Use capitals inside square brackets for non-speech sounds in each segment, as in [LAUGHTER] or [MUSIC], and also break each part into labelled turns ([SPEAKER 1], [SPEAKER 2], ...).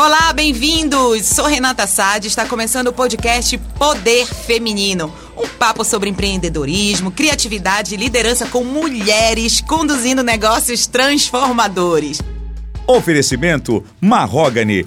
[SPEAKER 1] Olá, bem-vindos! Sou Renata Sade, está começando o podcast Poder Feminino. Um papo sobre empreendedorismo, criatividade e liderança com mulheres conduzindo negócios transformadores.
[SPEAKER 2] Oferecimento Marrogane,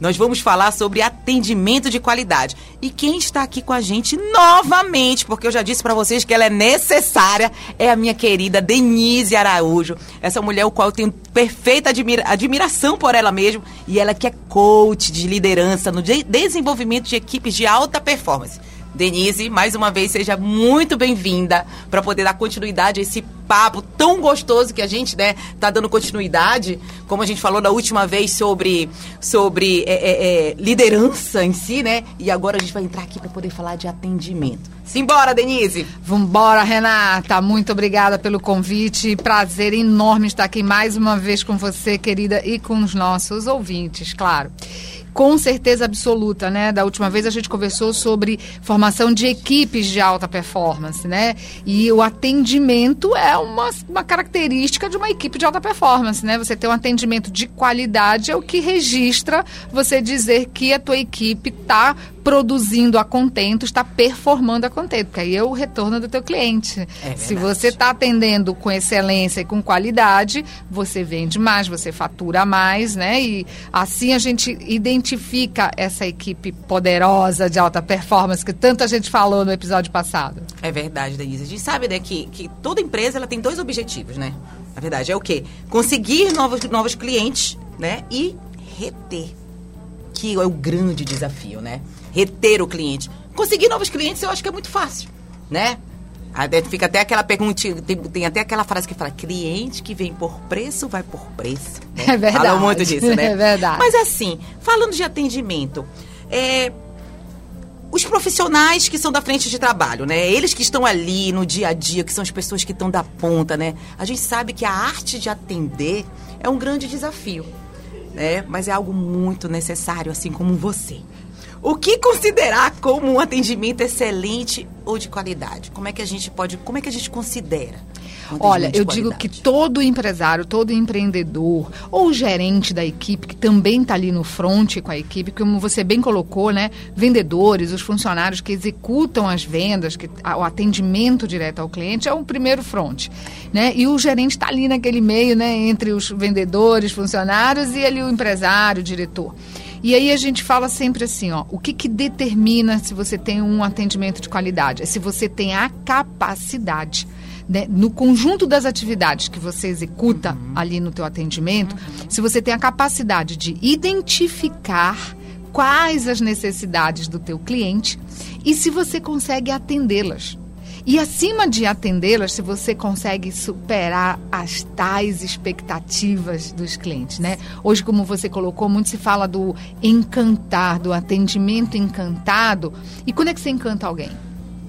[SPEAKER 1] nós vamos falar sobre atendimento de qualidade. E quem está aqui com a gente novamente, porque eu já disse para vocês que ela é necessária, é a minha querida Denise Araújo. Essa mulher o qual eu tenho perfeita admira admiração por ela mesmo, e ela que é coach de liderança no de desenvolvimento de equipes de alta performance. Denise, mais uma vez, seja muito bem-vinda para poder dar continuidade a esse papo tão gostoso que a gente, né, tá dando continuidade, como a gente falou da última vez sobre, sobre é, é, é, liderança em si, né? E agora a gente vai entrar aqui para poder falar de atendimento. Simbora, Denise!
[SPEAKER 3] Vambora, Renata! Muito obrigada pelo convite. Prazer enorme estar aqui mais uma vez com você, querida, e com os nossos ouvintes, claro com certeza absoluta, né? Da última vez a gente conversou sobre formação de equipes de alta performance, né? E o atendimento é uma, uma característica de uma equipe de alta performance, né? Você ter um atendimento de qualidade é o que registra você dizer que a tua equipe está produzindo a contento, está performando a contento, porque aí é o retorno do teu cliente. É Se você está atendendo com excelência e com qualidade, você vende mais, você fatura mais, né? E assim a gente identifica essa equipe poderosa de alta performance que tanta gente falou no episódio passado.
[SPEAKER 1] É verdade, Denise. A gente sabe, né, que, que toda empresa ela tem dois objetivos, né? Na verdade, é o quê? Conseguir novos, novos clientes, né? E reter. Que é o grande desafio, né? Reter o cliente. Conseguir novos clientes eu acho que é muito fácil, né? Fica até aquela pergunta, tem, tem, até aquela frase que fala, cliente que vem por preço, vai por preço.
[SPEAKER 3] Né? [LAUGHS] É verdade.
[SPEAKER 1] Fala muito disso, né? [LAUGHS]
[SPEAKER 3] É verdade.
[SPEAKER 1] Mas assim, falando de atendimento, é, os profissionais que são da frente de trabalho, né? Eles que estão ali no dia a dia, que são as pessoas que estão da ponta, né? A gente sabe que a arte de atender é um grande desafio, né? Mas é algo muito necessário, assim como você. O que considerar como um atendimento excelente ou de qualidade? Como é que a gente pode, como é que a gente considera?
[SPEAKER 3] Um Olha, eu digo que todo empresário, todo empreendedor ou gerente da equipe que também está ali no front com a equipe, como você bem colocou, né? Vendedores, os funcionários que executam as vendas, que o atendimento direto ao cliente é o primeiro front, né? E o gerente está ali naquele meio, né? Entre os vendedores, funcionários e ali o empresário, o diretor. E aí a gente fala sempre assim, ó, o que, que determina se você tem um atendimento de qualidade? É se você tem a capacidade né, no conjunto das atividades que você executa uhum. ali no teu atendimento, uhum. se você tem a capacidade de identificar quais as necessidades do teu cliente e se você consegue atendê-las. E acima de atendê-las, se você consegue superar as tais expectativas dos clientes, né? Hoje, como você colocou, muito se fala do encantar, do atendimento encantado. E quando é que você encanta alguém?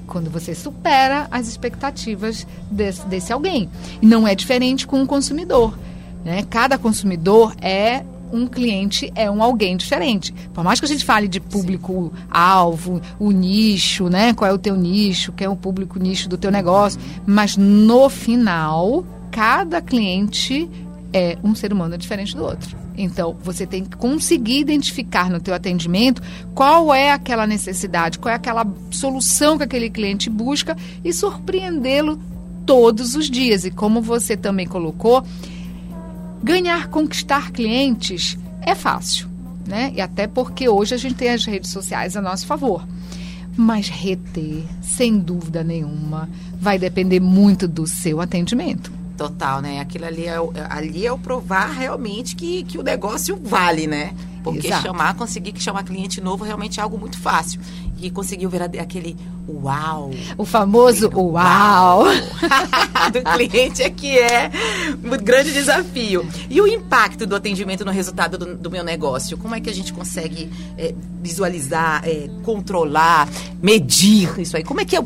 [SPEAKER 3] Quando você supera as expectativas desse, desse alguém. E não é diferente com o consumidor. Né? Cada consumidor é um cliente é um alguém diferente. Por mais que a gente fale de público-alvo, o nicho, né? Qual é o teu nicho, quem é o público nicho do teu negócio, mas no final, cada cliente é um ser humano diferente do outro. Então, você tem que conseguir identificar no teu atendimento qual é aquela necessidade, qual é aquela solução que aquele cliente busca e surpreendê-lo todos os dias. E como você também colocou, Ganhar, conquistar clientes é fácil, né? E até porque hoje a gente tem as redes sociais a nosso favor. Mas reter, sem dúvida nenhuma, vai depender muito do seu atendimento.
[SPEAKER 1] Total, né? Aquilo ali é, o, ali é o provar realmente que, que o negócio vale, né? Porque
[SPEAKER 3] Exato.
[SPEAKER 1] chamar, conseguir chamar cliente novo realmente é algo muito fácil. E conseguiu ver aquele uau.
[SPEAKER 3] O famoso uau. [LAUGHS]
[SPEAKER 1] do cliente é que é um grande desafio. E o impacto do atendimento no resultado do, do meu negócio? Como é que a gente consegue é, visualizar, é, controlar, medir isso aí? Como é que é o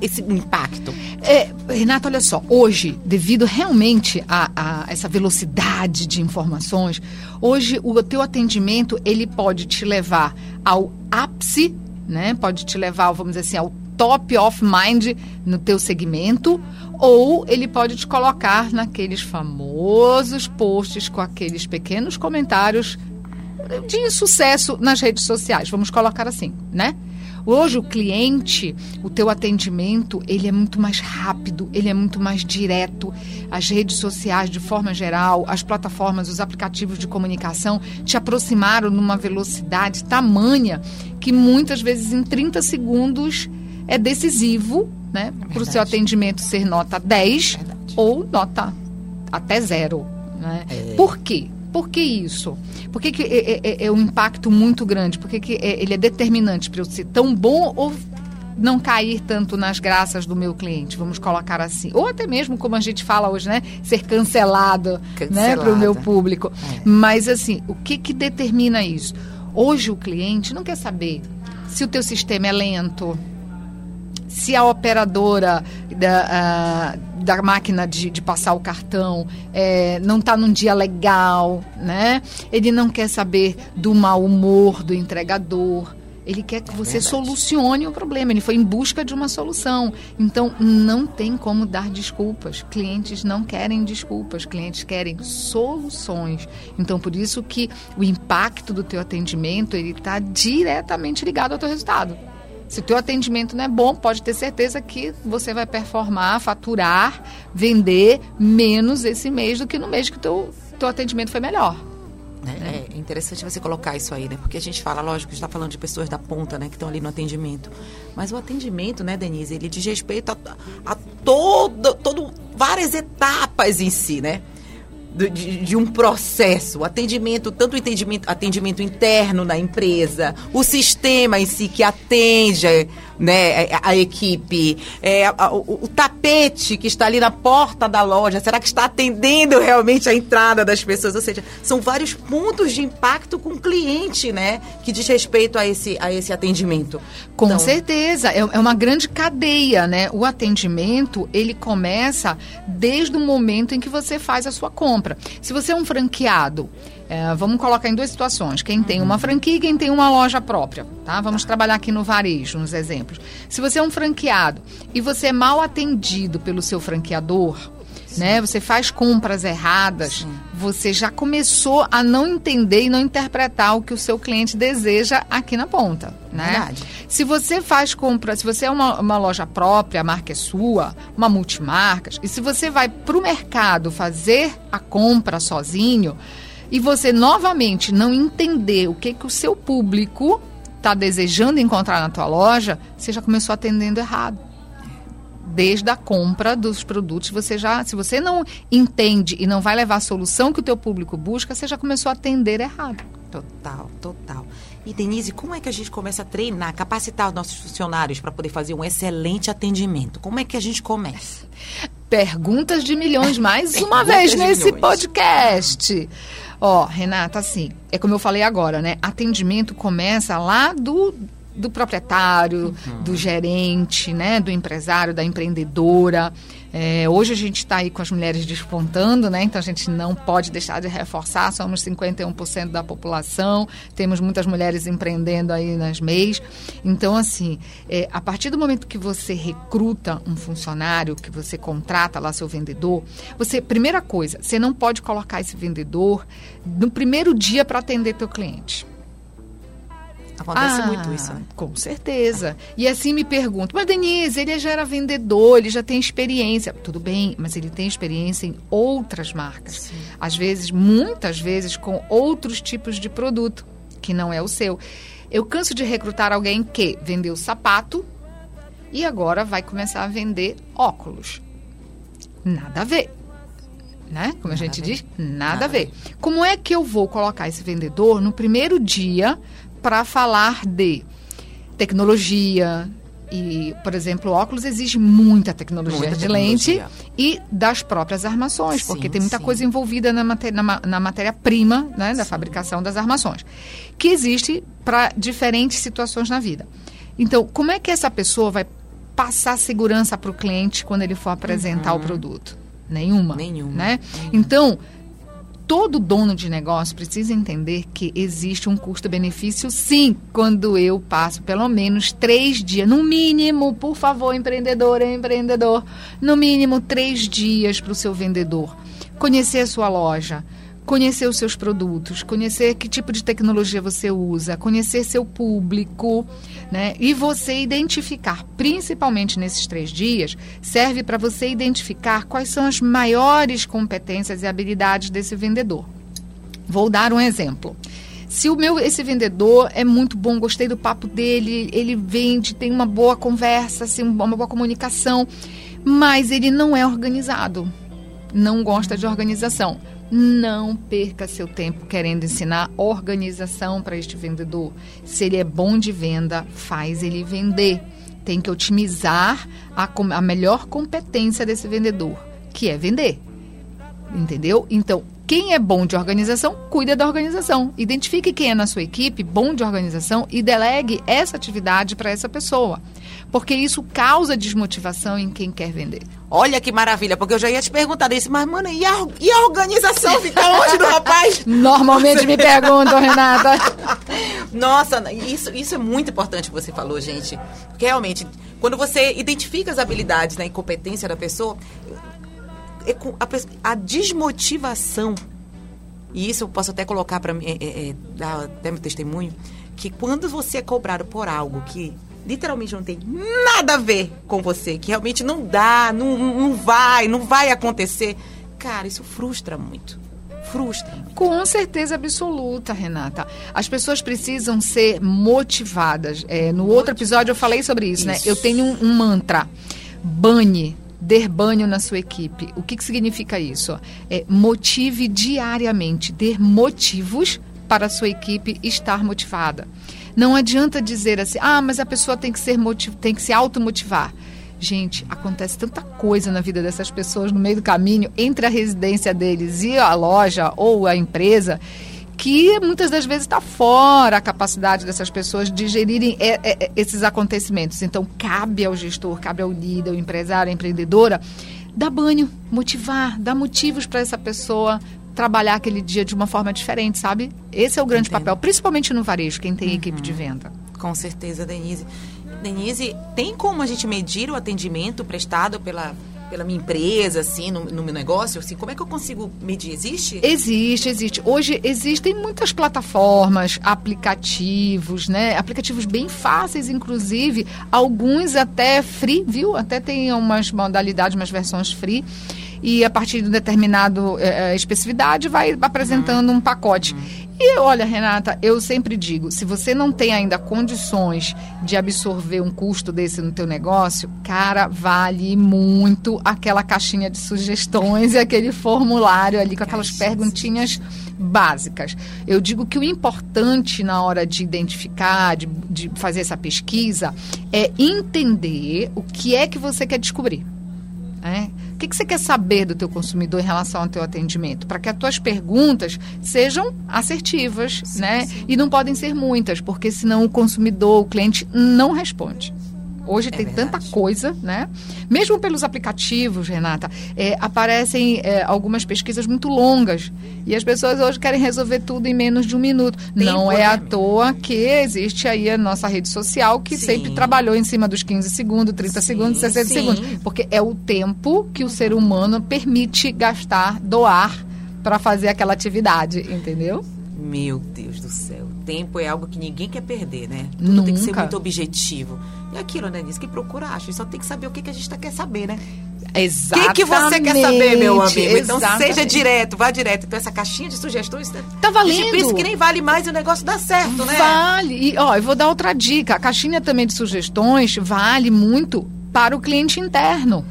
[SPEAKER 1] esse impacto?
[SPEAKER 3] É, Renata, olha só, hoje, devido realmente a, a, essa velocidade de informações, hoje o teu atendimento ele pode te levar ao ápice, né? Pode te levar, vamos dizer assim, ao top of mind no teu segmento, ou ele pode te colocar naqueles famosos posts com aqueles pequenos comentários de sucesso nas redes sociais, vamos colocar assim, né? Hoje o cliente, o teu atendimento, ele é muito mais rápido, ele é muito mais direto. As redes sociais, de forma geral, as plataformas, os aplicativos de comunicação te aproximaram numa velocidade tamanha que muitas vezes em 30 segundos é decisivo, né, para o seu atendimento ser nota 10 Verdade. ou nota até zero. Né? É. Por quê? Por que isso? Por que, que é, é, é um impacto muito grande? Por que, que é, ele é determinante para eu ser tão bom ou não cair tanto nas graças do meu cliente, vamos colocar assim. Ou até mesmo, como a gente fala hoje, né? Ser cancelado, né, para o meu público. É. Mas assim, o que, que determina isso? Hoje o cliente não quer saber se o teu sistema é lento, se a operadora da, da máquina de, de, passar o cartão é, não está num dia legal, né? Ele não quer saber do mau humor do entregador. Ele quer que você é solucione o problema. Ele foi em busca de uma solução. Então, não tem como dar desculpas. Clientes não querem desculpas. Clientes querem soluções. Então, por isso que o impacto do teu atendimento ele está diretamente ligado ao teu resultado. Se o teu atendimento não é bom, pode ter certeza que você vai performar, faturar, vender menos esse mês do que no mês que o teu, teu atendimento foi melhor.
[SPEAKER 1] É, é, interessante você colocar isso aí, né? Porque a gente fala, lógico, está falando de pessoas da ponta, né? Que estão ali no atendimento. Mas o atendimento, né, Denise, ele diz respeito a, a todo, todo, várias etapas em si, né? De, de, um processo, atendimento, tanto atendimento, atendimento interno na empresa, o sistema em si que atende né, a, a equipe, é, a, o, o, tapete que está ali na porta da loja, será que está atendendo realmente a entrada das pessoas? Ou seja, são vários pontos de impacto com o cliente, né, que diz respeito a esse, a esse atendimento.
[SPEAKER 3] Com então, certeza, é, é uma grande cadeia, né? O atendimento, ele começa desde o momento em que você faz a sua compra. Se você é um franqueado, é, vamos colocar em duas situações. Quem tem uma franquia e quem tem uma loja própria, tá? Vamos trabalhar aqui no varejo, nos exemplos. Se você é um franqueado e você é mal atendido pelo seu franqueador, né? Você faz compras erradas, Sim. você já começou a não entender e não interpretar o que o seu cliente deseja aqui na ponta, né? Verdade. Se você faz compra, se você é uma, uma loja própria, a marca é sua, uma multimarcas, e se você vai para o mercado fazer a compra sozinho, e você novamente não entender o que, que o seu público está desejando encontrar na tua loja, você já começou atendendo errado. Desde a compra dos produtos, você já, se você não entende e não vai levar a solução que o teu público busca, você já começou a atender errado.
[SPEAKER 1] Total, total. E Denise, como é que a gente começa a treinar, capacitar os nossos funcionários para poder fazer um excelente atendimento? Como é que a gente começa?
[SPEAKER 3] Perguntas de milhões mais uma vez nesse milhões. podcast. Ó, Renata, assim, é como eu falei agora, né? Atendimento começa lá do do proprietário, uhum. do gerente, né, do empresário, da empreendedora. É, hoje a gente está aí com as mulheres despontando, né? Então a gente não pode deixar de reforçar. Somos 51% da população, temos muitas mulheres empreendendo aí nas MEIs. Então, assim, é, a partir do momento que você recruta um funcionário, que você contrata lá seu vendedor, você, primeira coisa, você não pode colocar esse vendedor no primeiro dia para atender teu cliente.
[SPEAKER 1] Acontece ah, muito isso. Né?
[SPEAKER 3] Com certeza. E assim me pergunto, mas Denise, ele já era vendedor, ele já tem experiência. Tudo bem, mas ele tem experiência em outras marcas. Sim. Às vezes, muitas vezes, com outros tipos de produto, que não é o seu. Eu canso de recrutar alguém que vendeu sapato e agora vai começar a vender óculos. Nada a ver. Né? Como a gente a diz, nada, nada a ver. Como é que eu vou colocar esse vendedor no primeiro dia para falar de tecnologia, e, por exemplo, óculos exige muita tecnologia muita de tecnologia. lente e das próprias armações, sim, porque tem muita sim. coisa envolvida na, matéria, na, na matéria-prima né, da fabricação das armações, que existe para diferentes situações na vida. Então, como é que essa pessoa vai passar segurança para o cliente quando ele for apresentar uhum. o produto? Nenhuma. Nenhuma. Né? Nenhuma. Então, todo dono de negócio precisa entender que existe um custo-benefício, sim, quando eu passo pelo menos três dias, no mínimo, por favor, empreendedor, empreendedor, no mínimo três dias para o seu vendedor. Conhecer a sua loja, conhecer os seus produtos, conhecer que tipo de tecnologia você usa, conhecer seu público, né? E você identificar, principalmente nesses três dias, serve para você identificar quais são as maiores competências e habilidades desse vendedor. Vou dar um exemplo. Se o meu esse vendedor é muito bom, gostei do papo dele, ele vende, tem uma boa conversa, assim, uma boa comunicação, mas ele não é organizado, não gosta de organização não perca seu tempo querendo ensinar organização para este vendedor. Se ele é bom de venda, faz ele vender. Tem que otimizar a, a melhor competência desse vendedor, que é vender. Entendeu? Então, quem é bom de organização, cuida da organização. Identifique quem é na sua equipe bom de organização e delegue essa atividade para essa pessoa. Porque isso causa desmotivação em quem quer vender.
[SPEAKER 1] Olha que maravilha, porque eu já ia te perguntar isso, mas, mano, e a, e a organização fica onde do rapaz? [LAUGHS]
[SPEAKER 3] Normalmente me perguntam, Renata. [LAUGHS]
[SPEAKER 1] Nossa, isso, isso é muito importante que você falou, gente. Porque realmente, quando você identifica as habilidades né, e competência da pessoa, a, a desmotivação, e isso eu posso até colocar para é, é, é, dar até meu testemunho, que quando você é cobrado por algo que literalmente não tem nada a ver com você, que realmente não dá, não, não vai, não vai acontecer, cara, isso frustra muito frustra.
[SPEAKER 3] Com certeza absoluta, Renata. As pessoas precisam ser motivadas. É, no outro episódio eu falei sobre isso, isso. né? Eu tenho um, um mantra: bane Dê banho na sua equipe. O que, que significa isso? É, motive diariamente, dê motivos para a sua equipe estar motivada. Não adianta dizer assim, ah, mas a pessoa tem que ser motiv tem que se automotivar. Gente, acontece tanta coisa na vida dessas pessoas no meio do caminho, entre a residência deles e a loja ou a empresa, que muitas das vezes está fora a capacidade dessas pessoas de gerirem é, é, é, esses acontecimentos. Então, cabe ao gestor, cabe ao líder, ao empresário, à empreendedora, dar banho, motivar, dar motivos para essa pessoa trabalhar aquele dia de uma forma diferente, sabe? Esse é o grande Entendo. papel, principalmente no varejo, quem tem uhum. equipe de venda.
[SPEAKER 1] Com certeza, Denise. Denise, tem como a gente medir o atendimento prestado pela pela minha empresa, assim, no, no, meu negócio? Assim, como é que eu consigo medir? Existe?
[SPEAKER 3] Existe, existe. Hoje existem muitas plataformas, aplicativos, né? Aplicativos bem fáceis, inclusive, alguns até free, viu? Até tem umas modalidades, umas versões free e a partir de determinado é, especificidade vai apresentando uhum. um pacote. Uhum. E olha, Renata, eu sempre digo, se você não tem ainda condições de absorver um custo desse no teu negócio, cara, vale muito aquela caixinha de sugestões [LAUGHS] e aquele formulário ali com aquelas perguntinhas básicas. Eu digo que o importante na hora de identificar, de, de fazer essa pesquisa, é entender o que é que você quer descobrir. Né? O que, que você quer saber do teu consumidor em relação ao teu atendimento? Para que as tuas perguntas sejam assertivas, sim, né? Sim. E não podem ser muitas, porque senão o consumidor, o cliente, não responde. Hoje é tem verdade. tanta coisa, né? Mesmo pelos aplicativos, Renata, é, aparecem é, algumas pesquisas muito longas. E as pessoas hoje querem resolver tudo em menos de um minuto. Tempo, Não é à toa que existe aí a nossa rede social que sim. sempre trabalhou em cima dos 15 segundos, 30 sim, segundos, 60 sim. segundos. Porque é o tempo que o ser humano permite gastar, doar para fazer aquela atividade, entendeu?
[SPEAKER 1] Meu Deus do céu. Tempo é algo que ninguém quer perder, né? Tudo Nunca. tem que ser muito objetivo. E aquilo, né, Nisso? Que procura, acho. Só tem que saber o que, que a gente tá, quer saber, né?
[SPEAKER 3] Exatamente.
[SPEAKER 1] O que, que você quer saber, meu amigo? Então seja direto, vá direto. Então essa caixinha de sugestões. Né?
[SPEAKER 3] Tá valendo. A
[SPEAKER 1] gente pensa que nem vale mais e o negócio dá certo, né?
[SPEAKER 3] Vale. E, ó, eu vou dar outra dica. A caixinha também de sugestões vale muito para o cliente interno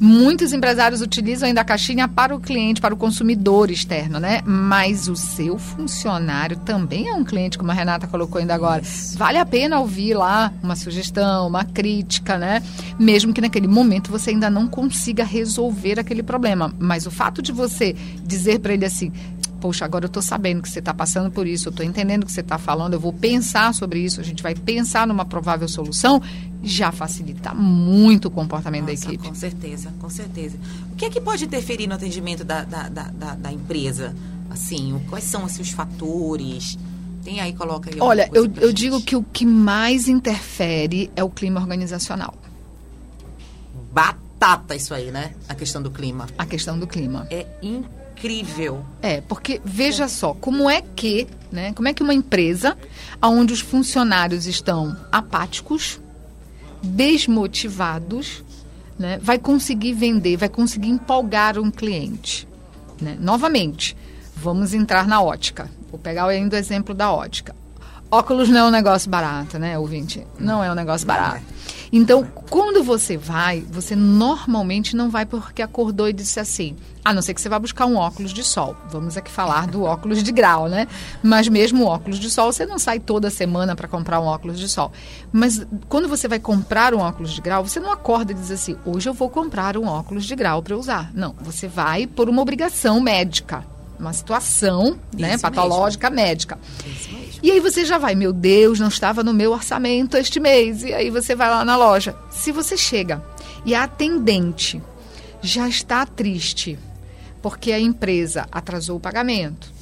[SPEAKER 3] Muitos empresários utilizam ainda a caixinha para o cliente, para o consumidor externo, né? Mas o seu funcionário também é um cliente, como a Renata colocou ainda agora. Vale a pena ouvir lá uma sugestão, uma crítica, né? Mesmo que naquele momento você ainda não consiga resolver aquele problema. Mas o fato de você dizer para ele assim, poxa, agora eu estou sabendo que você está passando por isso, eu estou entendendo o que você está falando, eu vou pensar sobre isso, a gente vai pensar numa provável solução, já facilita muito o comportamento Nossa, da equipe.
[SPEAKER 1] Com certeza, com certeza. O que é que pode interferir no atendimento da, da, da, da, empresa? Assim, quais são assim, os fatores? Tem aí, coloca aí.
[SPEAKER 3] Olha, eu, eu digo que o que mais interfere é o clima organizacional.
[SPEAKER 1] Batata isso aí, né? A questão do clima.
[SPEAKER 3] A questão do clima.
[SPEAKER 1] É incrível incrível.
[SPEAKER 3] É, porque veja é. só, como é que, né, como é que uma empresa onde os funcionários estão apáticos, desmotivados, né, vai conseguir vender, vai conseguir empolgar um cliente. Né? Novamente, vamos entrar na ótica. Vou pegar ainda o exemplo da ótica. Óculos não é um negócio barato, né, ouvinte? Não é um negócio barato. Então, quando você vai, você normalmente não vai porque acordou e disse assim, a não ser que você vá buscar um óculos de sol. Vamos aqui falar do óculos de grau, né? Mas mesmo o óculos de sol, você não sai toda semana para comprar um óculos de sol. Mas quando você vai comprar um óculos de grau, você não acorda e diz assim, hoje eu vou comprar um óculos de grau para usar. Não, você vai por uma obrigação médica uma situação né, patológica mesmo. médica. E aí você já vai, meu Deus, não estava no meu orçamento este mês. E aí você vai lá na loja. Se você chega e a atendente já está triste porque a empresa atrasou o pagamento,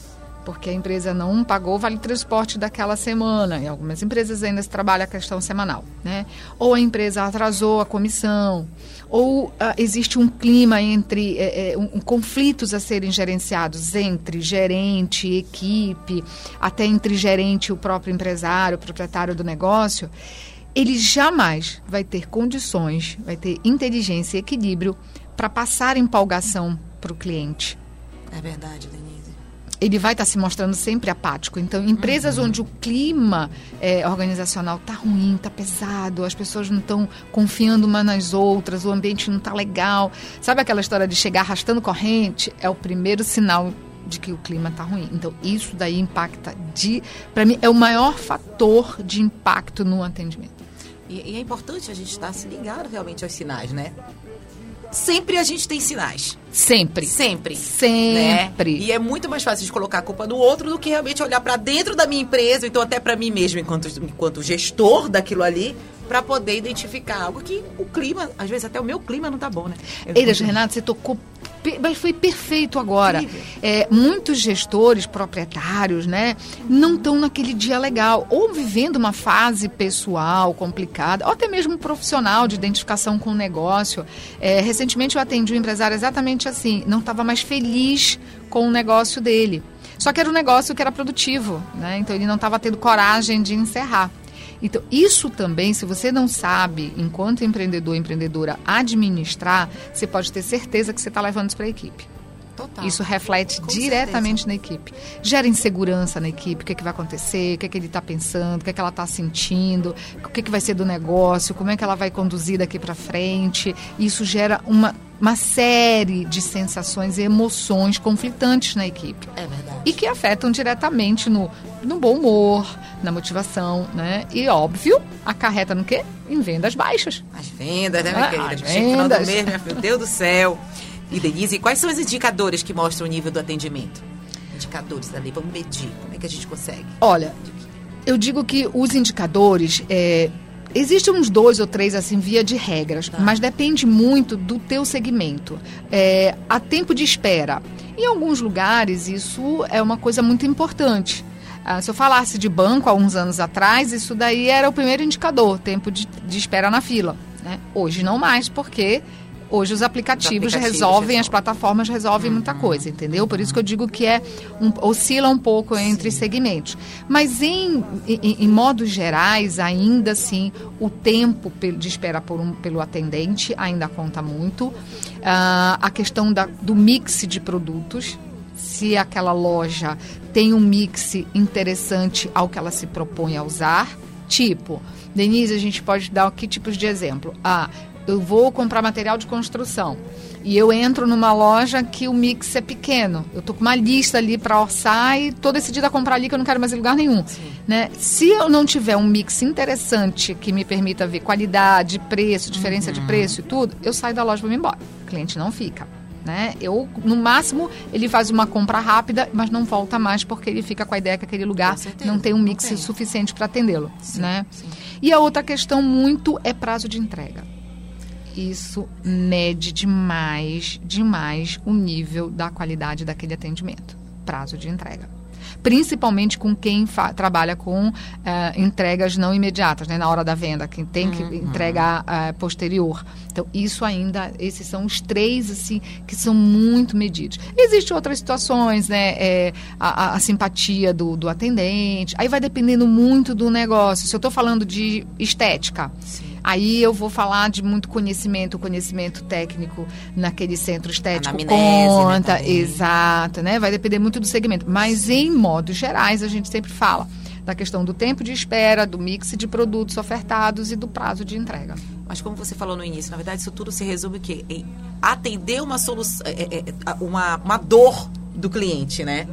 [SPEAKER 3] porque a empresa não pagou o vale transporte daquela semana. Em algumas empresas ainda se trabalha a questão semanal, né? Ou a empresa atrasou a comissão, ou uh, existe um clima entre é, é, um, conflitos a serem gerenciados entre gerente, equipe, até entre gerente e o próprio empresário, o proprietário do negócio. Ele jamais vai ter condições, vai ter inteligência e equilíbrio para passar empolgação para o cliente.
[SPEAKER 1] É verdade, Denise
[SPEAKER 3] ele vai estar tá se mostrando sempre apático. Então, empresas uhum. onde o clima é, organizacional está ruim, está pesado, as pessoas não estão confiando umas nas outras, o ambiente não está legal. Sabe aquela história de chegar arrastando corrente? É o primeiro sinal de que o clima está ruim. Então, isso daí impacta de. Para mim, é o maior fator de impacto no atendimento.
[SPEAKER 1] E, e é importante a gente estar se ligado realmente aos sinais, né? Sempre a gente tem sinais.
[SPEAKER 3] Sempre.
[SPEAKER 1] Sempre.
[SPEAKER 3] Sempre.
[SPEAKER 1] Né? E é muito mais fácil de colocar a culpa no outro do que realmente olhar para dentro da minha empresa, então até para mim mesmo, enquanto, enquanto gestor daquilo ali, para poder identificar algo que o clima, às vezes até o meu clima não tá bom, né?
[SPEAKER 3] Eiras, Renato, você tocou mas foi perfeito agora. É, muitos gestores, proprietários, né, não estão naquele dia legal, ou vivendo uma fase pessoal complicada, ou até mesmo profissional de identificação com o negócio. É, recentemente eu atendi um empresário exatamente assim, não estava mais feliz com o negócio dele. Só que era um negócio que era produtivo, né? Então ele não estava tendo coragem de encerrar. Então, isso também, se você não sabe, enquanto empreendedor, empreendedora, administrar, você pode ter certeza que você está levando isso para a equipe. Total. Isso reflete Com diretamente certeza. na equipe. Gera insegurança na equipe, o que, é que vai acontecer, o que, é que ele está pensando, o que, é que ela está sentindo, o que, é que vai ser do negócio, como é que ela vai conduzir daqui para frente. Isso gera uma, uma série de sensações e emoções conflitantes na equipe.
[SPEAKER 1] É verdade.
[SPEAKER 3] E que afetam diretamente no, no bom humor, na motivação, né? E óbvio, acarreta no quê? Em vendas baixas.
[SPEAKER 1] As vendas, né, minha ah, querida? As vendas. Mês, meu Deus do céu. E Denise, quais são os indicadores que mostram o nível do atendimento? Indicadores ali, vamos medir. Como é que a gente consegue?
[SPEAKER 3] Olha, eu digo que os indicadores, é, Existem uns dois ou três, assim, via de regras, tá. mas depende muito do teu segmento. É, a tempo de espera. Em alguns lugares, isso é uma coisa muito importante. Ah, se eu falasse de banco há uns anos atrás, isso daí era o primeiro indicador, tempo de, de espera na fila. Né? Hoje não mais, porque Hoje os aplicativos, os aplicativos resolvem, resolvem, as plataformas resolvem muita uhum. coisa, entendeu? Por isso que eu digo que é um, oscila um pouco entre Sim. segmentos. Mas em, em, em, modos gerais, ainda assim, o tempo de espera por um, pelo atendente ainda conta muito. Uh, a questão da, do mix de produtos, se aquela loja tem um mix interessante ao que ela se propõe a usar. Tipo, Denise, a gente pode dar que tipos de exemplo? Ah, eu vou comprar material de construção e eu entro numa loja que o mix é pequeno. Eu tô com uma lista ali para orçar e tô decidida a comprar ali que eu não quero mais em lugar nenhum. Né? Se eu não tiver um mix interessante que me permita ver qualidade, preço, diferença uhum. de preço e tudo, eu saio da loja e vou me embora. O cliente não fica. Né? Eu, no máximo, ele faz uma compra rápida, mas não volta mais porque ele fica com a ideia que aquele lugar não tem um mix tem. suficiente para atendê-lo. Né? E a outra questão muito é prazo de entrega isso mede demais, demais o nível da qualidade daquele atendimento. Prazo de entrega. Principalmente com quem trabalha com uh, entregas não imediatas, né, na hora da venda, quem tem que uhum. entregar uh, posterior. Então, isso ainda, esses são os três, assim, que são muito medidos. Existem outras situações, né, é, a, a, simpatia do, do atendente, aí vai dependendo muito do negócio. Se eu estou falando de estética, Sim Aí eu vou falar de muito conhecimento, conhecimento técnico naquele centro estético
[SPEAKER 1] né,
[SPEAKER 3] conta, né, exato, né? Vai depender muito do segmento. Mas em modos gerais a gente sempre fala da questão do tempo de espera, do mix de produtos ofertados e do prazo de entrega.
[SPEAKER 1] Mas como você falou no início, na verdade isso tudo se resume que em atender uma solução, é, é, é, uma, uma dor do cliente, né?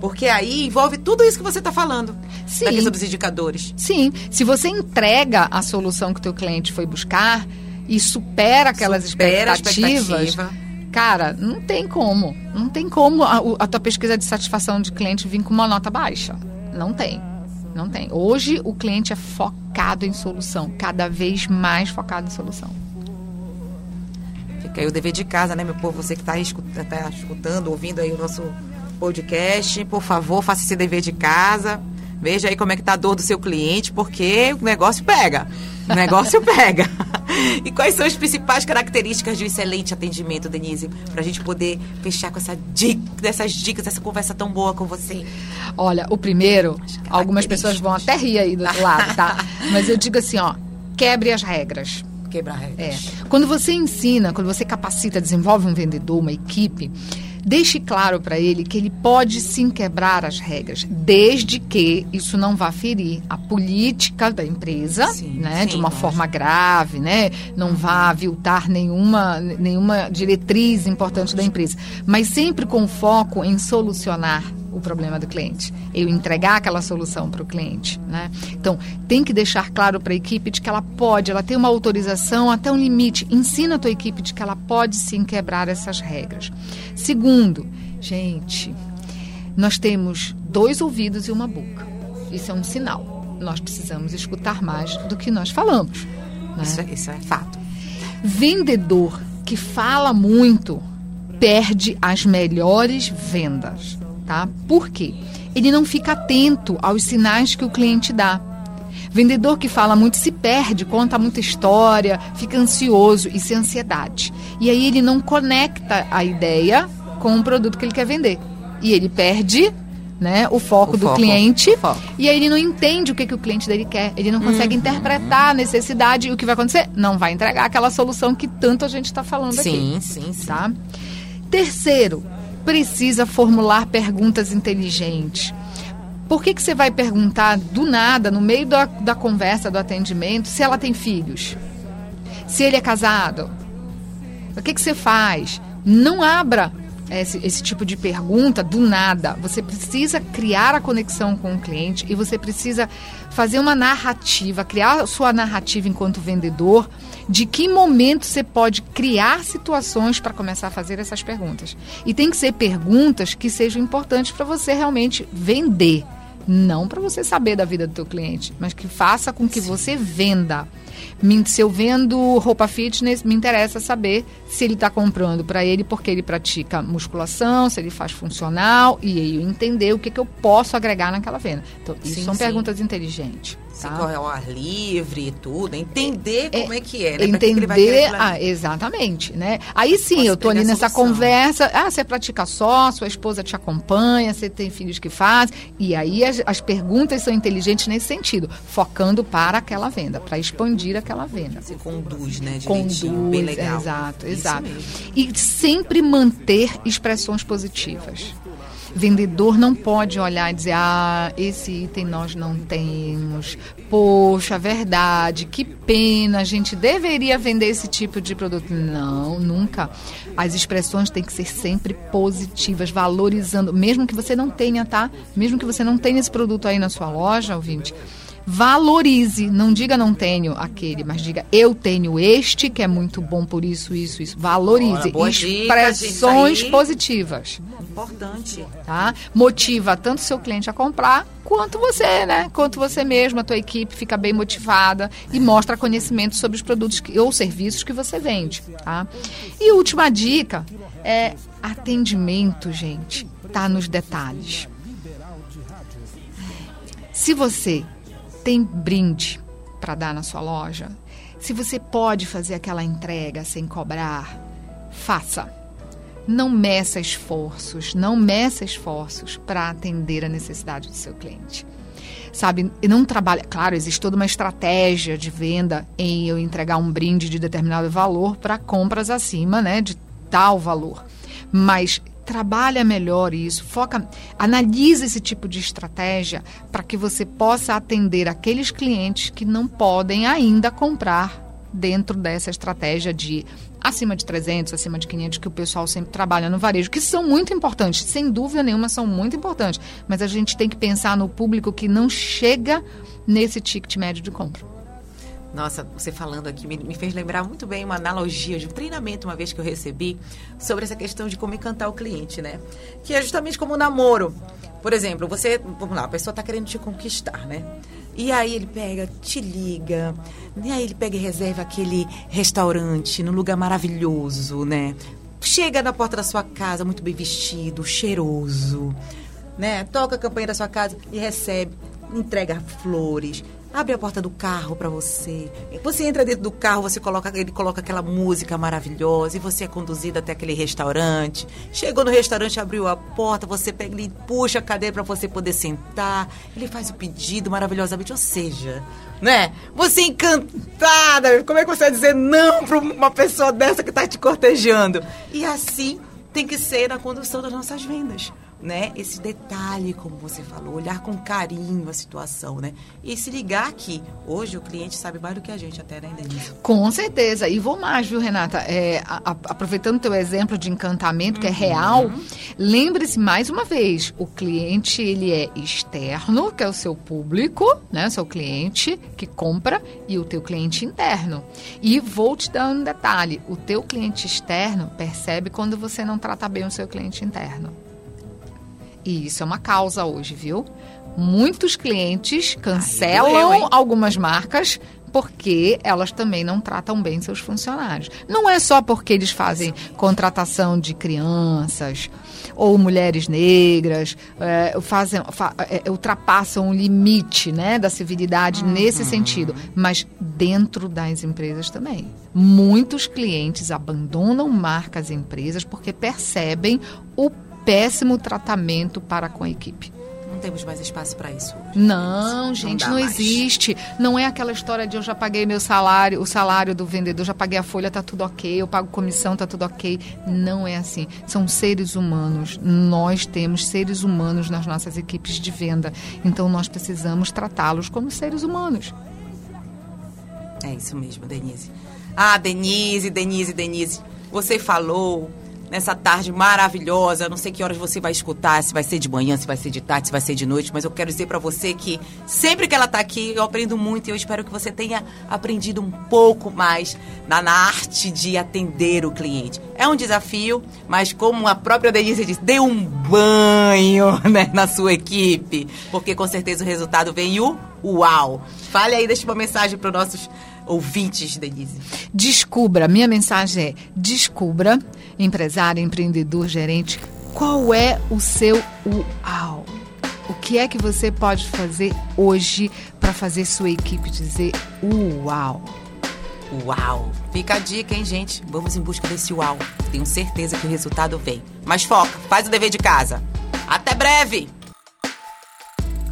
[SPEAKER 1] Porque aí envolve tudo isso que você está falando. Sim. Da questão dos indicadores.
[SPEAKER 3] Sim. Se você entrega a solução que o teu cliente foi buscar e supera aquelas supera expectativas... Expectativa. Cara, não tem como. Não tem como a, a tua pesquisa de satisfação de cliente vir com uma nota baixa. Não tem. Não tem. Hoje o cliente é focado em solução, cada vez mais focado em solução.
[SPEAKER 1] Fica aí o dever de casa, né, meu povo? Você que está escutando, tá escutando, ouvindo aí o nosso podcast. Por favor, faça esse dever de casa. Veja aí como é que tá a dor do seu cliente, porque o negócio pega. O negócio [LAUGHS] pega. E quais são as principais características de um excelente atendimento, Denise? Para a gente poder fechar com essa dica, dessas dicas, essa conversa tão boa com você.
[SPEAKER 3] Olha, o primeiro, algumas pessoas vão até rir aí do outro lado, tá? Mas eu digo assim, ó, quebre as regras.
[SPEAKER 1] Quebrar regras.
[SPEAKER 3] É. Quando você ensina, quando você capacita, desenvolve um vendedor, uma equipe, Deixe claro para ele que ele pode sim quebrar as regras, desde que isso não vá ferir a política da empresa, sim, né, sim, de uma forma grave, né, não vá aviltar nenhuma, nenhuma diretriz importante da empresa, mas sempre com foco em solucionar o problema do cliente, eu entregar aquela solução para o cliente, né? Então, tem que deixar claro para a equipe de que ela pode, ela tem uma autorização até um limite. Ensina a tua equipe de que ela pode sim quebrar essas regras. Segundo, gente, nós temos dois ouvidos e uma boca. Isso é um sinal. Nós precisamos escutar mais do que nós falamos. Né?
[SPEAKER 1] Isso, é, isso é fato.
[SPEAKER 3] Vendedor que fala muito perde as melhores vendas tá? Por quê? Ele não fica atento aos sinais que o cliente dá. Vendedor que fala muito se perde, conta muita história, fica ansioso, isso é ansiedade. E aí ele não conecta a ideia com o produto que ele quer vender. E ele perde né, o foco o do foco, cliente. Foco. E aí ele não entende o que, que o cliente dele quer. Ele não consegue uhum. interpretar a necessidade. E o que vai acontecer? Não vai entregar aquela solução que tanto a gente está falando
[SPEAKER 1] sim,
[SPEAKER 3] aqui.
[SPEAKER 1] Sim, sim,
[SPEAKER 3] tá? Terceiro, precisa formular perguntas inteligentes. Por que, que você vai perguntar do nada, no meio da, da conversa, do atendimento, se ela tem filhos? Se ele é casado? O que, que você faz? Não abra esse, esse, tipo de pergunta do nada. Você precisa criar a conexão com o cliente e você precisa fazer uma narrativa, criar sua narrativa enquanto vendedor de que momento você pode criar situações para começar a fazer essas perguntas. E tem que ser perguntas que sejam importantes para você realmente vender. Não para você saber da vida do teu cliente, mas que faça com que você venda. Se eu vendo roupa fitness, me interessa saber se ele está comprando para ele porque ele pratica musculação, se ele faz funcional e aí eu entender o que, que eu posso agregar naquela venda. Então, isso sim, são sim. perguntas inteligentes.
[SPEAKER 1] Tá? Se corre ao ar livre e tudo, entender é, como é que é,
[SPEAKER 3] né? Entender, ah, exatamente, né? Aí sim, Posso eu tô ali nessa conversa, ah, você pratica só, sua esposa te acompanha, você tem filhos que fazem, e aí as, as perguntas são inteligentes nesse sentido, focando para aquela venda, para expandir aquela venda.
[SPEAKER 1] Você conduz, né?
[SPEAKER 3] Conduz, bem legal. exato, exato. E sempre manter expressões positivas vendedor não pode olhar e dizer, ah, esse item nós não temos. Poxa, verdade, que pena, a gente deveria vender esse tipo de produto. Não, nunca. As expressões têm que ser sempre positivas, valorizando, mesmo que você não tenha, tá? Mesmo que você não tenha esse produto aí na sua loja, ouvinte valorize. Não diga não tenho aquele, mas diga eu tenho este que é muito bom por isso, isso, isso. Valorize. Expressões dica, positivas.
[SPEAKER 1] Importante.
[SPEAKER 3] Tá? Motiva tanto seu cliente a comprar quanto você, né? Quanto você mesmo, a tua equipe fica bem motivada e mostra conhecimento sobre os produtos que, ou serviços que você vende, tá? E última dica é atendimento, gente. Tá nos detalhes. Se você tem brinde para dar na sua loja, se você pode fazer aquela entrega sem cobrar, faça. Não meça esforços, não meça esforços para atender a necessidade do seu cliente. Sabe, não trabalha. Claro, existe toda uma estratégia de venda em eu entregar um brinde de determinado valor para compras acima, né, de tal valor. Mas trabalha melhor isso, foca, analisa esse tipo de estratégia para que você possa atender aqueles clientes que não podem ainda comprar dentro dessa estratégia de acima de 300, acima de 500 que o pessoal sempre trabalha no varejo, que são muito importantes, sem dúvida nenhuma são muito importantes, mas a gente tem que pensar no público que não chega nesse ticket médio de compra.
[SPEAKER 1] Nossa, você falando aqui me, me, fez lembrar muito bem uma analogia de um treinamento uma vez que eu recebi sobre essa questão de como encantar o cliente, né? Que é justamente como um namoro. Por exemplo, você, vamos lá, a pessoa está querendo te conquistar, né? E aí ele pega, te liga, e aí ele pega e reserva aquele restaurante num lugar maravilhoso, né? Chega na porta da sua casa muito bem vestido, cheiroso, né? Toca a campanha da sua casa e recebe, entrega flores, abre a porta do carro para você. Você entra dentro do carro, você coloca, ele coloca aquela música maravilhosa e você é conduzido até aquele restaurante. Chegou no restaurante, abriu a porta, você pega, ele puxa a cadeira para você poder sentar. Ele faz o pedido maravilhosamente, ou seja, né? Você é encantada. Como é que você vai dizer não para uma pessoa dessa que está te cortejando? E assim tem que ser na condução das nossas vendas né? Esse detalhe, como você falou, olhar com carinho a situação, né? E se ligar que hoje o cliente sabe mais do que a gente até, né, Denise?
[SPEAKER 3] Com certeza. E vou mais, viu, Renata? É, a, a, aproveitando teu exemplo de encantamento, que é real, uhum. lembre-se mais uma vez, o cliente, ele é externo, que é o seu público, né? O seu cliente que compra e o teu cliente interno. E vou te dar um detalhe, o teu cliente externo percebe quando você não trata bem o seu cliente interno. E isso é uma causa hoje, viu? Muitos clientes cancelam Ai, algumas marcas porque elas também não tratam bem seus funcionários. Não é só porque eles fazem contratação de crianças ou mulheres negras, é, fazem, fa, é, ultrapassam o limite né, da civilidade uhum. nesse sentido, mas dentro das empresas também. Muitos clientes abandonam marcas e empresas porque percebem o péssimo tratamento para com a equipe.
[SPEAKER 1] Não temos mais espaço para isso.
[SPEAKER 3] Hoje. Não, gente, não, não existe. Não é aquela história de eu já paguei meu salário, o salário do vendedor, já paguei a folha, tá tudo ok, eu pago comissão, tá tudo ok. Não é assim. São seres humanos. Nós temos seres humanos nas nossas equipes de venda. Então nós precisamos tratá-los como seres humanos.
[SPEAKER 1] É isso mesmo, Denise. Ah, Denise, Denise, Denise. Você falou nessa tarde maravilhosa. Não sei que horas você vai escutar, se vai ser de manhã, se vai ser de tarde, se vai ser de noite, mas eu quero dizer para você que sempre que ela tá aqui, eu aprendo muito e eu espero que você tenha aprendido um pouco mais na, na arte de atender o cliente. É um desafio, mas como a própria Denise disse, dê um banho [LAUGHS] né, na sua equipe, porque com certeza o resultado vem o uau. Fale aí, deixe uma mensagem para os nossos ouvintes, Denise?
[SPEAKER 3] Descubra, minha mensagem é: descubra, empresário, empreendedor, gerente, qual é o seu uau? O que é que você pode fazer hoje para fazer sua equipe dizer uau?
[SPEAKER 1] Uau! Fica a dica, hein, gente? Vamos em busca desse uau. Tenho certeza que o resultado vem. Mas foca, faz o dever de casa. Até breve!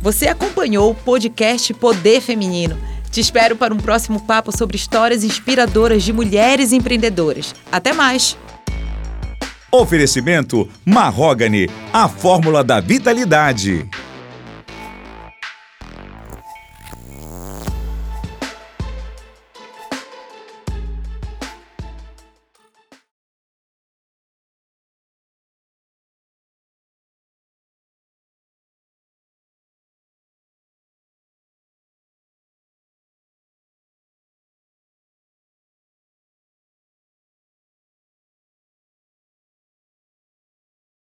[SPEAKER 1] Você acompanhou o podcast Poder Feminino te espero para um próximo papo sobre histórias inspiradoras de mulheres empreendedoras. Até mais!
[SPEAKER 2] Oferecimento Marrogane, a fórmula da vitalidade.